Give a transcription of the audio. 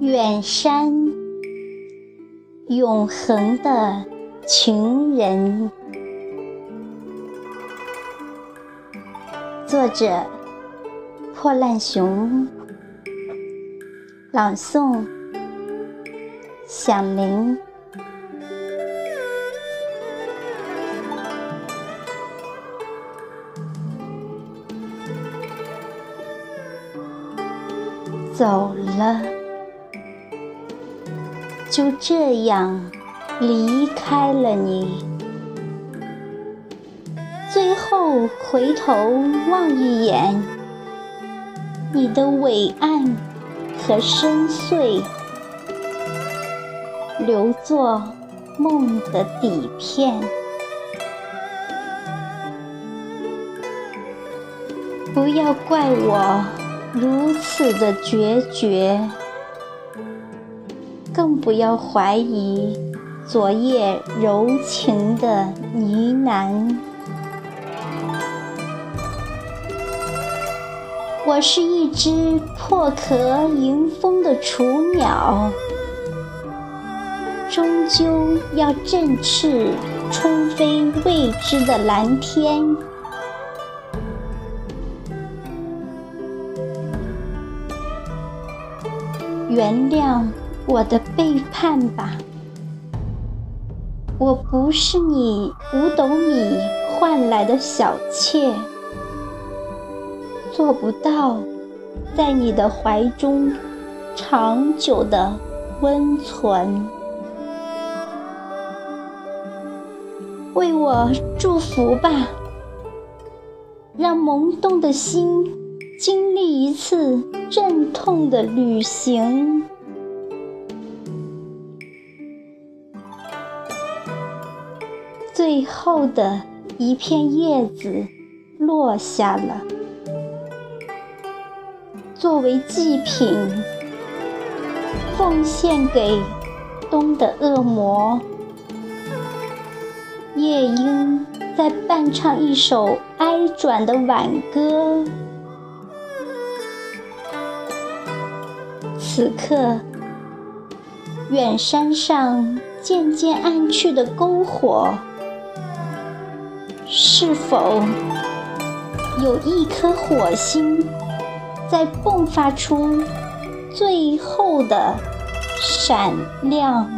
远山，永恒的情人。作者：破烂熊。朗诵：响铃。走了，就这样离开了你。最后回头望一眼，你的伟岸和深邃，留作梦的底片。不要怪我。如此的决绝，更不要怀疑昨夜柔情的呢喃。我是一只破壳迎风的雏鸟，终究要振翅冲飞未知的蓝天。原谅我的背叛吧，我不是你五斗米换来的小妾，做不到在你的怀中长久的温存。为我祝福吧，让萌动的心。经历一次阵痛的旅行，最后的一片叶子落下了，作为祭品，奉献给冬的恶魔。夜莺在伴唱一首哀转的挽歌。此刻，远山上渐渐暗去的篝火，是否有一颗火星在迸发出最后的闪亮？